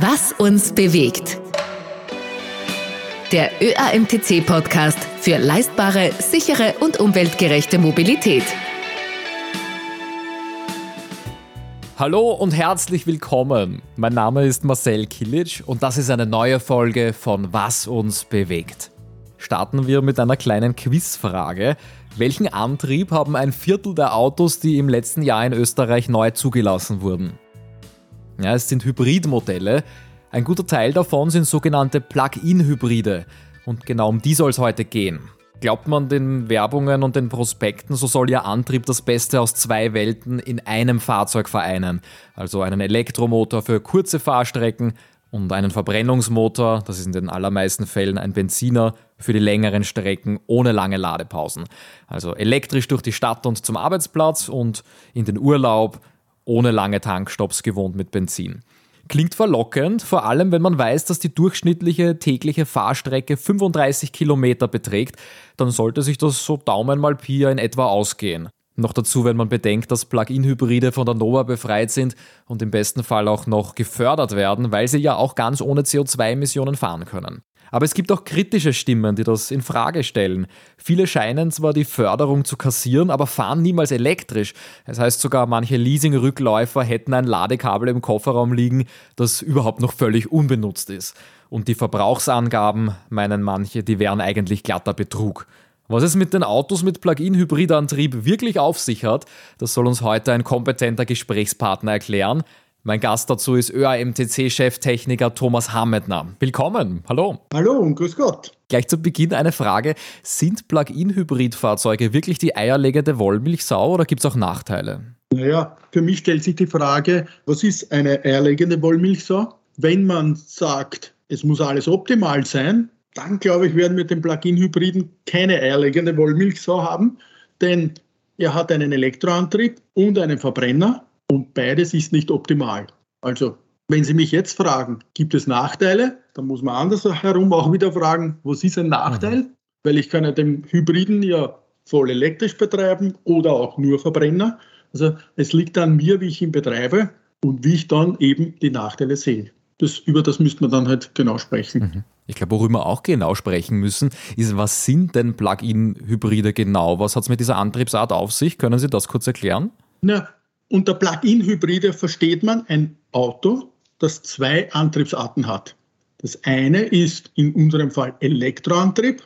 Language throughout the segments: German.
Was uns bewegt. Der ÖAMTC-Podcast für leistbare, sichere und umweltgerechte Mobilität. Hallo und herzlich willkommen. Mein Name ist Marcel Kilic und das ist eine neue Folge von Was uns bewegt. Starten wir mit einer kleinen Quizfrage. Welchen Antrieb haben ein Viertel der Autos, die im letzten Jahr in Österreich neu zugelassen wurden? Ja, es sind Hybridmodelle. Ein guter Teil davon sind sogenannte Plug-in-Hybride. Und genau um die soll es heute gehen. Glaubt man den Werbungen und den Prospekten, so soll ihr Antrieb das Beste aus zwei Welten in einem Fahrzeug vereinen. Also einen Elektromotor für kurze Fahrstrecken und einen Verbrennungsmotor, das ist in den allermeisten Fällen ein Benziner, für die längeren Strecken ohne lange Ladepausen. Also elektrisch durch die Stadt und zum Arbeitsplatz und in den Urlaub ohne lange Tankstops gewohnt mit Benzin. Klingt verlockend, vor allem wenn man weiß, dass die durchschnittliche tägliche Fahrstrecke 35 Kilometer beträgt, dann sollte sich das so Daumen mal Pi in etwa ausgehen. Noch dazu, wenn man bedenkt, dass Plug-in-Hybride von der NOVA befreit sind und im besten Fall auch noch gefördert werden, weil sie ja auch ganz ohne CO2-Emissionen fahren können. Aber es gibt auch kritische Stimmen, die das in Frage stellen. Viele scheinen zwar die Förderung zu kassieren, aber fahren niemals elektrisch. Das heißt sogar, manche Leasing-Rückläufer hätten ein Ladekabel im Kofferraum liegen, das überhaupt noch völlig unbenutzt ist. Und die Verbrauchsangaben, meinen manche, die wären eigentlich glatter Betrug. Was es mit den Autos mit Plug-in-Hybridantrieb wirklich auf sich hat, das soll uns heute ein kompetenter Gesprächspartner erklären. Mein Gast dazu ist ÖAMTC-Cheftechniker Thomas Hammedner. Willkommen, hallo. Hallo und grüß Gott. Gleich zu Beginn eine Frage. Sind Plug-in-Hybridfahrzeuge wirklich die eierlegende Wollmilchsau oder gibt es auch Nachteile? Naja, für mich stellt sich die Frage, was ist eine eierlegende Wollmilchsau? Wenn man sagt, es muss alles optimal sein, dann glaube ich, werden wir den Plug-in-Hybriden keine eierlegende Wollmilchsau haben, denn er hat einen Elektroantrieb und einen Verbrenner und beides ist nicht optimal. Also, wenn Sie mich jetzt fragen, gibt es Nachteile, dann muss man andersherum auch wieder fragen, was ist ein Nachteil? Mhm. Weil ich kann ja den Hybriden ja voll elektrisch betreiben oder auch nur Verbrenner. Also es liegt an mir, wie ich ihn betreibe und wie ich dann eben die Nachteile sehe. Das, über das müsste man dann halt genau sprechen. Mhm. Ich glaube, worüber wir auch genau sprechen müssen, ist, was sind denn Plug-in-Hybride genau? Was hat es mit dieser Antriebsart auf sich? Können Sie das kurz erklären? Na, unter Plug-in-Hybride versteht man ein Auto, das zwei Antriebsarten hat. Das eine ist in unserem Fall Elektroantrieb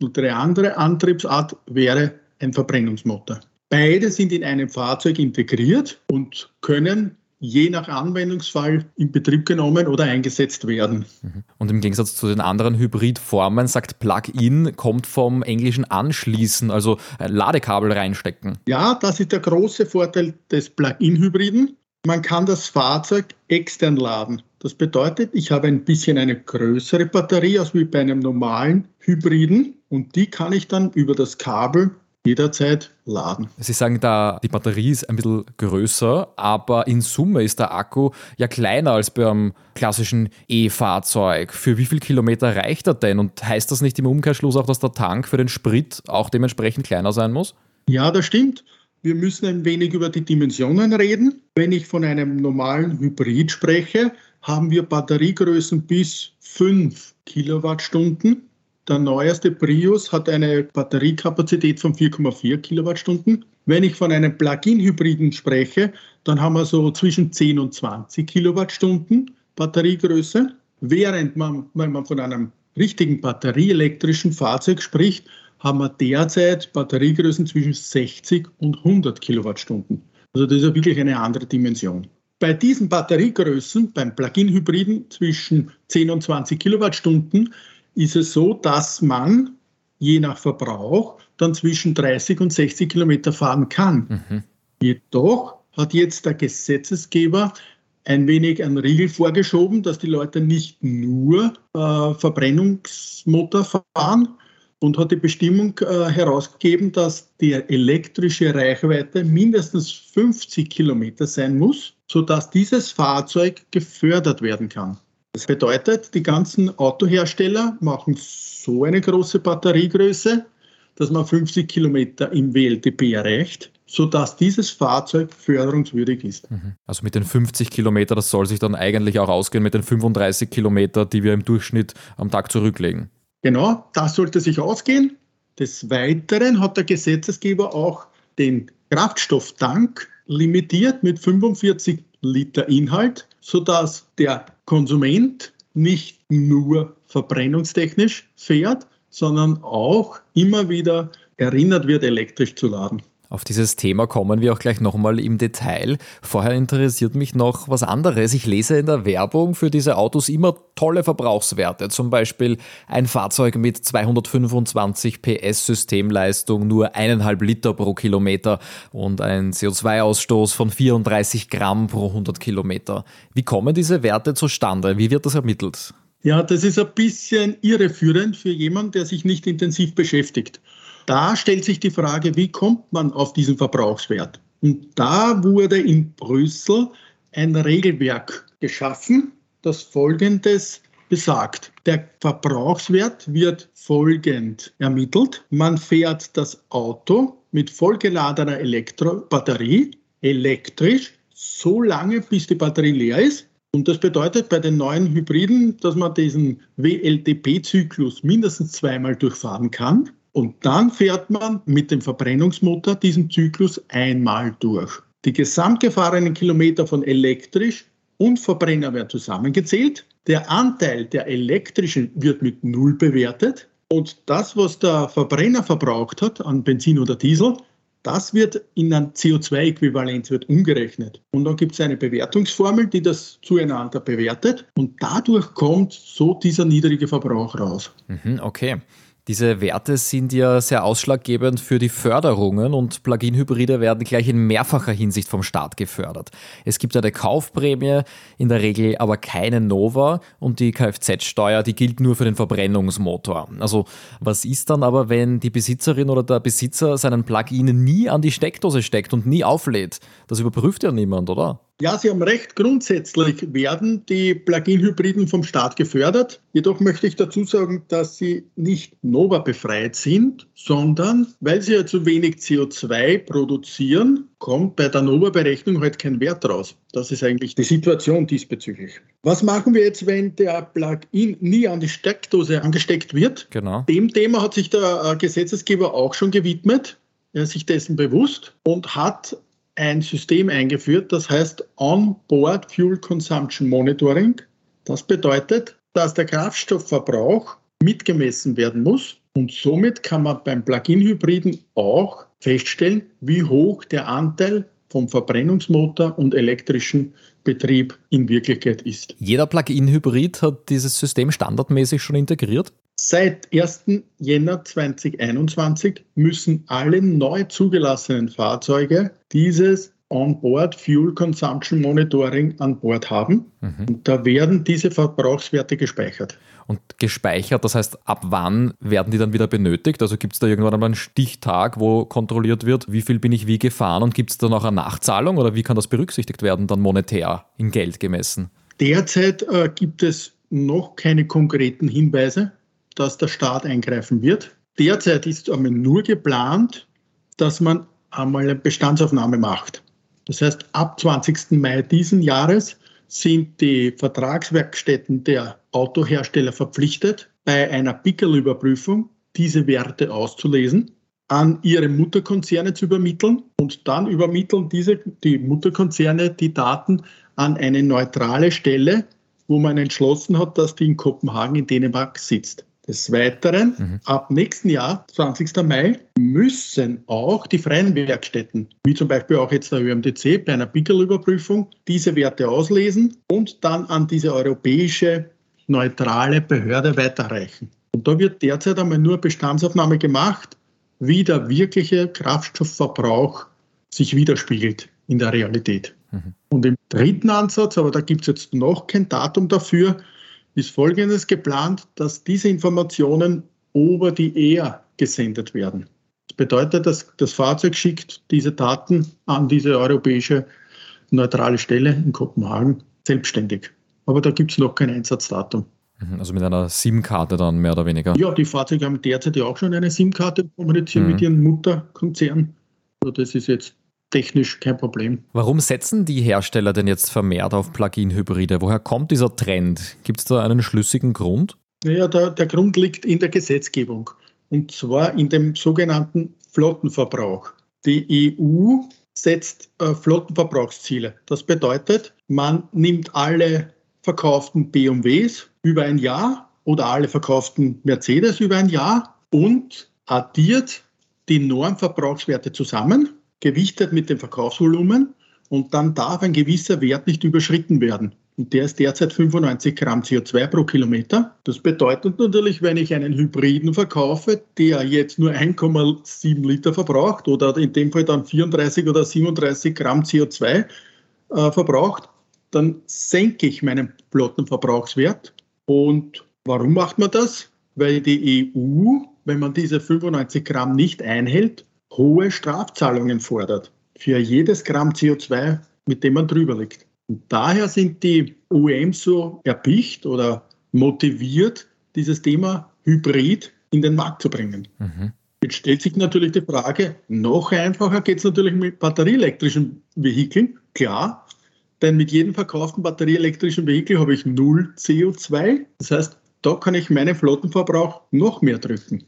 und die andere Antriebsart wäre ein Verbrennungsmotor. Beide sind in einem Fahrzeug integriert und können je nach Anwendungsfall in Betrieb genommen oder eingesetzt werden. Mhm. Und im Gegensatz zu den anderen Hybridformen sagt Plug-in kommt vom englischen anschließen, also Ladekabel reinstecken. Ja, das ist der große Vorteil des Plug-in-Hybriden. Man kann das Fahrzeug extern laden. Das bedeutet, ich habe ein bisschen eine größere Batterie als wie bei einem normalen Hybriden und die kann ich dann über das Kabel jederzeit laden. Sie sagen da, die Batterie ist ein bisschen größer, aber in Summe ist der Akku ja kleiner als beim klassischen E-Fahrzeug. Für wie viel Kilometer reicht er denn? Und heißt das nicht im Umkehrschluss auch, dass der Tank für den Sprit auch dementsprechend kleiner sein muss? Ja, das stimmt. Wir müssen ein wenig über die Dimensionen reden. Wenn ich von einem normalen Hybrid spreche, haben wir Batteriegrößen bis 5 Kilowattstunden der neueste Prius hat eine Batteriekapazität von 4,4 Kilowattstunden. Wenn ich von einem Plug-in-Hybriden spreche, dann haben wir so zwischen 10 und 20 Kilowattstunden Batteriegröße. Während man, wenn man von einem richtigen batterieelektrischen Fahrzeug spricht, haben wir derzeit Batteriegrößen zwischen 60 und 100 Kilowattstunden. Also das ist ja wirklich eine andere Dimension. Bei diesen Batteriegrößen, beim Plug-in-Hybriden zwischen 10 und 20 Kilowattstunden, ist es so, dass man je nach Verbrauch dann zwischen 30 und 60 Kilometer fahren kann. Mhm. Jedoch hat jetzt der Gesetzesgeber ein wenig einen Riegel vorgeschoben, dass die Leute nicht nur äh, Verbrennungsmotor fahren und hat die Bestimmung äh, herausgegeben, dass die elektrische Reichweite mindestens 50 Kilometer sein muss, sodass dieses Fahrzeug gefördert werden kann. Das bedeutet, die ganzen Autohersteller machen so eine große Batteriegröße, dass man 50 Kilometer im WLTP erreicht. sodass dieses Fahrzeug förderungswürdig ist. Mhm. Also mit den 50 Kilometern, das soll sich dann eigentlich auch ausgehen mit den 35 Kilometern, die wir im Durchschnitt am Tag zurücklegen. Genau, das sollte sich ausgehen. Des Weiteren hat der Gesetzesgeber auch den Kraftstofftank limitiert mit 45 Liter Inhalt, sodass der Konsument nicht nur verbrennungstechnisch fährt, sondern auch immer wieder erinnert wird, elektrisch zu laden. Auf dieses Thema kommen wir auch gleich nochmal im Detail. Vorher interessiert mich noch was anderes. Ich lese in der Werbung für diese Autos immer tolle Verbrauchswerte. Zum Beispiel ein Fahrzeug mit 225 PS Systemleistung, nur eineinhalb Liter pro Kilometer und ein CO2-Ausstoß von 34 Gramm pro 100 Kilometer. Wie kommen diese Werte zustande? Wie wird das ermittelt? Ja, das ist ein bisschen irreführend für jemanden, der sich nicht intensiv beschäftigt. Da stellt sich die Frage, wie kommt man auf diesen Verbrauchswert? Und da wurde in Brüssel ein Regelwerk geschaffen, das Folgendes besagt. Der Verbrauchswert wird folgend ermittelt. Man fährt das Auto mit vollgeladener Elektrobatterie elektrisch so lange, bis die Batterie leer ist. Und das bedeutet bei den neuen Hybriden, dass man diesen WLTP-Zyklus mindestens zweimal durchfahren kann. Und dann fährt man mit dem Verbrennungsmotor diesen Zyklus einmal durch. Die gesamtgefahrenen Kilometer von elektrisch und Verbrenner werden zusammengezählt. Der Anteil der elektrischen wird mit Null bewertet. Und das, was der Verbrenner verbraucht hat an Benzin oder Diesel, das wird in ein CO2-Äquivalent wird umgerechnet. Und dann gibt es eine Bewertungsformel, die das zueinander bewertet. Und dadurch kommt so dieser niedrige Verbrauch raus. Mhm, okay. Diese Werte sind ja sehr ausschlaggebend für die Förderungen und Plug-in-Hybride werden gleich in mehrfacher Hinsicht vom Staat gefördert. Es gibt eine Kaufprämie, in der Regel aber keine Nova und die Kfz-Steuer, die gilt nur für den Verbrennungsmotor. Also was ist dann aber, wenn die Besitzerin oder der Besitzer seinen Plug-in nie an die Steckdose steckt und nie auflädt? Das überprüft ja niemand, oder? Ja, Sie haben recht. Grundsätzlich werden die Plug-in-Hybriden vom Staat gefördert. Jedoch möchte ich dazu sagen, dass sie nicht Nova befreit sind, sondern weil sie ja zu wenig CO2 produzieren, kommt bei der Nova-Berechnung halt kein Wert raus. Das ist eigentlich die Situation diesbezüglich. Was machen wir jetzt, wenn der Plug-in nie an die Steckdose angesteckt wird? Genau. Dem Thema hat sich der äh, Gesetzesgeber auch schon gewidmet. Er ist sich dessen bewusst und hat ein System eingeführt, das heißt On-Board Fuel Consumption Monitoring. Das bedeutet, dass der Kraftstoffverbrauch mitgemessen werden muss und somit kann man beim Plug-in-Hybriden auch feststellen, wie hoch der Anteil vom Verbrennungsmotor und elektrischen Betrieb in Wirklichkeit ist. Jeder Plug-in-Hybrid hat dieses System standardmäßig schon integriert? Seit 1. Jänner 2021 müssen alle neu zugelassenen Fahrzeuge dieses On-Board Fuel Consumption Monitoring an Bord haben. Mhm. Und da werden diese Verbrauchswerte gespeichert. Und gespeichert, das heißt, ab wann werden die dann wieder benötigt? Also gibt es da irgendwann einmal einen Stichtag, wo kontrolliert wird, wie viel bin ich wie gefahren und gibt es dann auch eine Nachzahlung oder wie kann das berücksichtigt werden, dann monetär in Geld gemessen? Derzeit äh, gibt es noch keine konkreten Hinweise dass der Staat eingreifen wird. Derzeit ist einmal nur geplant, dass man einmal eine Bestandsaufnahme macht. Das heißt, ab 20. Mai diesen Jahres sind die Vertragswerkstätten der Autohersteller verpflichtet, bei einer Pickel-Überprüfung diese Werte auszulesen, an ihre Mutterkonzerne zu übermitteln und dann übermitteln diese, die Mutterkonzerne die Daten an eine neutrale Stelle, wo man entschlossen hat, dass die in Kopenhagen in Dänemark sitzt. Des Weiteren, mhm. ab nächsten Jahr, 20. Mai, müssen auch die freien Werkstätten, wie zum Beispiel auch jetzt der ÖMDC bei einer Pickel-Überprüfung, diese Werte auslesen und dann an diese europäische neutrale Behörde weiterreichen. Und da wird derzeit einmal nur Bestandsaufnahme gemacht, wie der wirkliche Kraftstoffverbrauch sich widerspiegelt in der Realität. Mhm. Und im dritten Ansatz, aber da gibt es jetzt noch kein Datum dafür, ist Folgendes geplant, dass diese Informationen über die ER gesendet werden. Das bedeutet, dass das Fahrzeug schickt diese Daten an diese europäische neutrale Stelle in Kopenhagen selbstständig. Aber da gibt es noch kein Einsatzdatum. Mhm, also mit einer SIM-Karte dann mehr oder weniger? Ja, die Fahrzeuge haben derzeit ja auch schon eine SIM-Karte, kommunizieren mhm. mit ihren Mutterkonzernen. Also das ist jetzt technisch kein Problem. Warum setzen die Hersteller denn jetzt vermehrt auf Plug-in-Hybride? Woher kommt dieser Trend? Gibt es da einen schlüssigen Grund? Naja, der, der Grund liegt in der Gesetzgebung und zwar in dem sogenannten Flottenverbrauch. Die EU setzt äh, Flottenverbrauchsziele. Das bedeutet, man nimmt alle verkauften BMWs über ein Jahr oder alle verkauften Mercedes über ein Jahr und addiert die Normverbrauchswerte zusammen, gewichtet mit dem Verkaufsvolumen und dann darf ein gewisser Wert nicht überschritten werden. Und der ist derzeit 95 Gramm CO2 pro Kilometer. Das bedeutet natürlich, wenn ich einen Hybriden verkaufe, der jetzt nur 1,7 Liter verbraucht oder in dem Fall dann 34 oder 37 Gramm CO2 äh, verbraucht, dann senke ich meinen Flottenverbrauchswert. Und warum macht man das? Weil die EU, wenn man diese 95 Gramm nicht einhält, hohe Strafzahlungen fordert für jedes Gramm CO2, mit dem man drüber liegt. Und daher sind die OEMs so erpicht oder motiviert, dieses Thema Hybrid in den Markt zu bringen. Mhm. Jetzt stellt sich natürlich die Frage, noch einfacher geht es natürlich mit batterieelektrischen Vehikeln, klar, denn mit jedem verkauften batterieelektrischen Vehikel habe ich null CO2. Das heißt, da kann ich meinen Flottenverbrauch noch mehr drücken.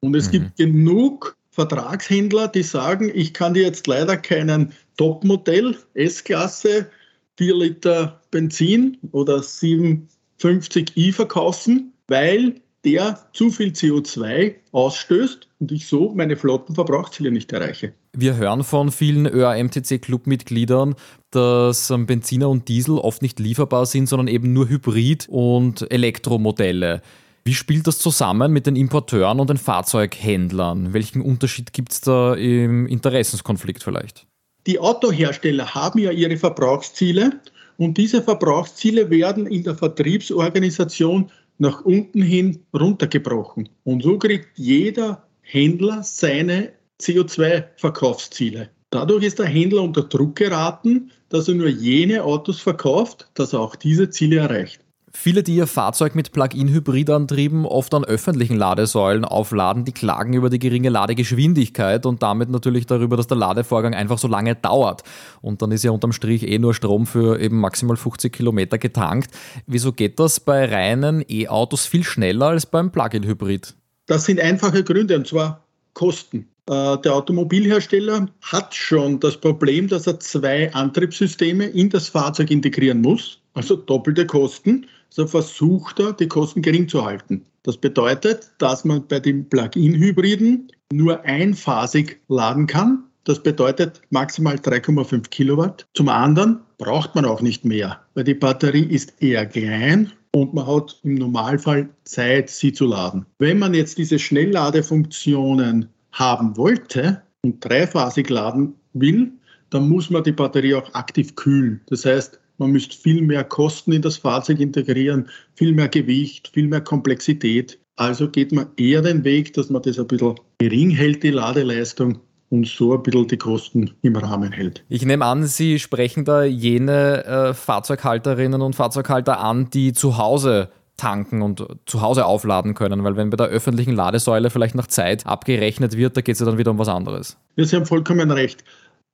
Und es mhm. gibt genug Vertragshändler, die sagen, ich kann dir jetzt leider keinen Topmodell S-Klasse 4 Liter Benzin oder 750i verkaufen, weil der zu viel CO2 ausstößt und ich so meine Flottenverbrauchsziele nicht erreiche. Wir hören von vielen ÖAMTC-Clubmitgliedern, dass ähm, Benziner und Diesel oft nicht lieferbar sind, sondern eben nur Hybrid- und Elektromodelle. Wie spielt das zusammen mit den Importeuren und den Fahrzeughändlern? Welchen Unterschied gibt es da im Interessenskonflikt vielleicht? Die Autohersteller haben ja ihre Verbrauchsziele und diese Verbrauchsziele werden in der Vertriebsorganisation nach unten hin runtergebrochen. Und so kriegt jeder Händler seine CO2-Verkaufsziele. Dadurch ist der Händler unter Druck geraten, dass er nur jene Autos verkauft, dass er auch diese Ziele erreicht. Viele, die ihr Fahrzeug mit Plug-in-Hybridantrieben oft an öffentlichen Ladesäulen aufladen, die klagen über die geringe Ladegeschwindigkeit und damit natürlich darüber, dass der Ladevorgang einfach so lange dauert. Und dann ist ja unterm Strich eh nur Strom für eben maximal 50 Kilometer getankt. Wieso geht das bei reinen E-Autos viel schneller als beim Plug-in-Hybrid? Das sind einfache Gründe und zwar Kosten. Äh, der Automobilhersteller hat schon das Problem, dass er zwei Antriebssysteme in das Fahrzeug integrieren muss, also doppelte Kosten so versucht er, die Kosten gering zu halten. Das bedeutet, dass man bei den Plug-in-Hybriden nur einphasig laden kann. Das bedeutet maximal 3,5 Kilowatt. Zum anderen braucht man auch nicht mehr, weil die Batterie ist eher klein und man hat im Normalfall Zeit, sie zu laden. Wenn man jetzt diese Schnellladefunktionen haben wollte und dreiphasig laden will, dann muss man die Batterie auch aktiv kühlen. Das heißt, man müsste viel mehr Kosten in das Fahrzeug integrieren, viel mehr Gewicht, viel mehr Komplexität. Also geht man eher den Weg, dass man das ein bisschen gering hält, die Ladeleistung, und so ein bisschen die Kosten im Rahmen hält. Ich nehme an, Sie sprechen da jene äh, Fahrzeughalterinnen und Fahrzeughalter an, die zu Hause tanken und zu Hause aufladen können, weil wenn bei der öffentlichen Ladesäule vielleicht nach Zeit abgerechnet wird, da geht es ja dann wieder um was anderes. Ja, Sie haben vollkommen recht.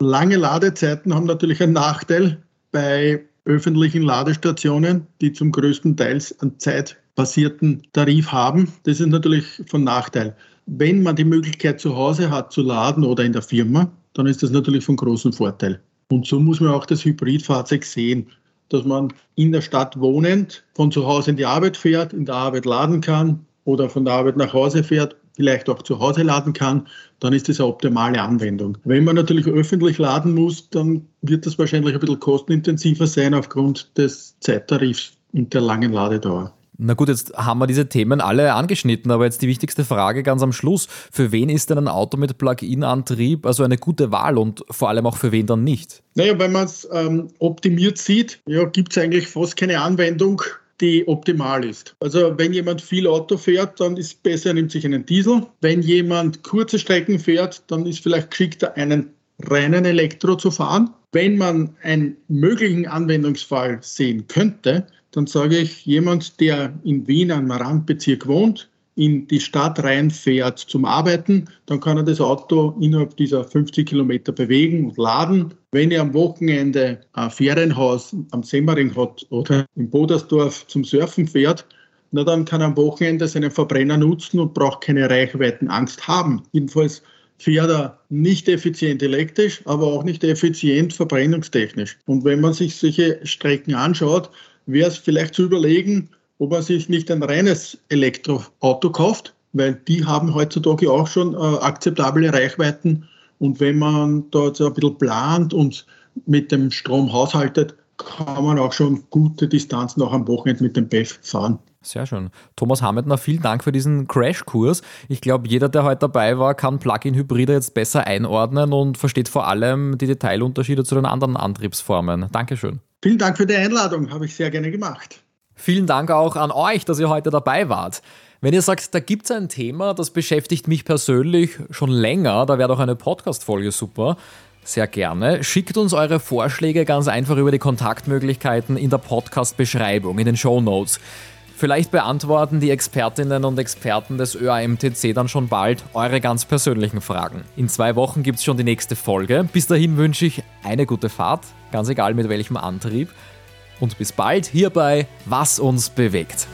Lange Ladezeiten haben natürlich einen Nachteil bei öffentlichen Ladestationen, die zum größten Teil einen zeitbasierten Tarif haben. Das ist natürlich von Nachteil. Wenn man die Möglichkeit zu Hause hat zu laden oder in der Firma, dann ist das natürlich von großem Vorteil. Und so muss man auch das Hybridfahrzeug sehen, dass man in der Stadt wohnend von zu Hause in die Arbeit fährt, in der Arbeit laden kann oder von der Arbeit nach Hause fährt vielleicht auch zu Hause laden kann, dann ist das eine optimale Anwendung. Wenn man natürlich öffentlich laden muss, dann wird das wahrscheinlich ein bisschen kostenintensiver sein aufgrund des Zeittarifs und der langen Ladedauer. Na gut, jetzt haben wir diese Themen alle angeschnitten, aber jetzt die wichtigste Frage ganz am Schluss. Für wen ist denn ein Auto mit Plug-in-Antrieb also eine gute Wahl und vor allem auch für wen dann nicht? Naja, wenn man es ähm, optimiert sieht, ja, gibt es eigentlich fast keine Anwendung, die optimal ist. Also wenn jemand viel Auto fährt, dann ist es besser, er nimmt sich einen Diesel. Wenn jemand kurze Strecken fährt, dann ist vielleicht geschickter, einen reinen Elektro zu fahren. Wenn man einen möglichen Anwendungsfall sehen könnte, dann sage ich, jemand, der in Wien am Randbezirk wohnt, in die Stadt reinfährt zum Arbeiten, dann kann er das Auto innerhalb dieser 50 Kilometer bewegen und laden. Wenn er am Wochenende ein Ferienhaus am Semmering hat oder in Bodersdorf zum Surfen fährt, na dann kann er am Wochenende seinen Verbrenner nutzen und braucht keine Reichweitenangst haben. Jedenfalls fährt er nicht effizient elektrisch, aber auch nicht effizient verbrennungstechnisch. Und wenn man sich solche Strecken anschaut, wäre es vielleicht zu überlegen, ob man sich nicht ein reines Elektroauto kauft, weil die haben heutzutage auch schon äh, akzeptable Reichweiten. Und wenn man dort so ein bisschen plant und mit dem Strom haushaltet, kann man auch schon gute Distanzen auch am Wochenende mit dem BEF fahren. Sehr schön. Thomas Hametner, vielen Dank für diesen Crashkurs. Ich glaube, jeder, der heute dabei war, kann Plug-in-Hybride jetzt besser einordnen und versteht vor allem die Detailunterschiede zu den anderen Antriebsformen. Dankeschön. Vielen Dank für die Einladung, habe ich sehr gerne gemacht. Vielen Dank auch an euch, dass ihr heute dabei wart. Wenn ihr sagt, da gibt es ein Thema, das beschäftigt mich persönlich schon länger, da wäre doch eine Podcast-Folge super. Sehr gerne. Schickt uns eure Vorschläge ganz einfach über die Kontaktmöglichkeiten in der Podcast-Beschreibung, in den Show Notes. Vielleicht beantworten die Expertinnen und Experten des ÖAMTC dann schon bald eure ganz persönlichen Fragen. In zwei Wochen gibt es schon die nächste Folge. Bis dahin wünsche ich eine gute Fahrt, ganz egal mit welchem Antrieb. Und bis bald hier bei Was uns bewegt.